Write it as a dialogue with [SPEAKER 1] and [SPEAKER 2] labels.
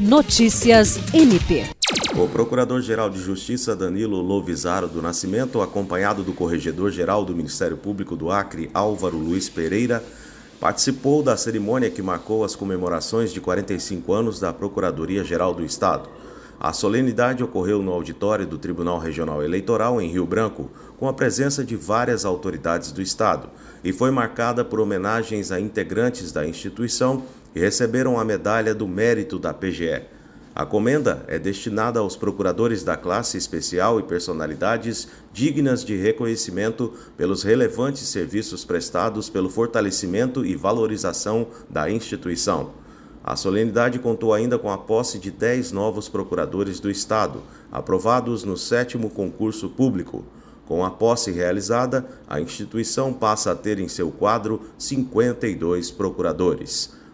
[SPEAKER 1] Notícias MP.
[SPEAKER 2] O Procurador-Geral de Justiça Danilo Lovisaro do Nascimento, acompanhado do Corregedor-Geral do Ministério Público do Acre, Álvaro Luiz Pereira, participou da cerimônia que marcou as comemorações de 45 anos da Procuradoria-Geral do Estado. A solenidade ocorreu no auditório do Tribunal Regional Eleitoral em Rio Branco, com a presença de várias autoridades do Estado, e foi marcada por homenagens a integrantes da instituição que receberam a medalha do mérito da PGE. A comenda é destinada aos procuradores da classe especial e personalidades dignas de reconhecimento pelos relevantes serviços prestados pelo fortalecimento e valorização da instituição. A solenidade contou ainda com a posse de 10 novos procuradores do Estado, aprovados no sétimo concurso público. Com a posse realizada, a instituição passa a ter em seu quadro 52 procuradores.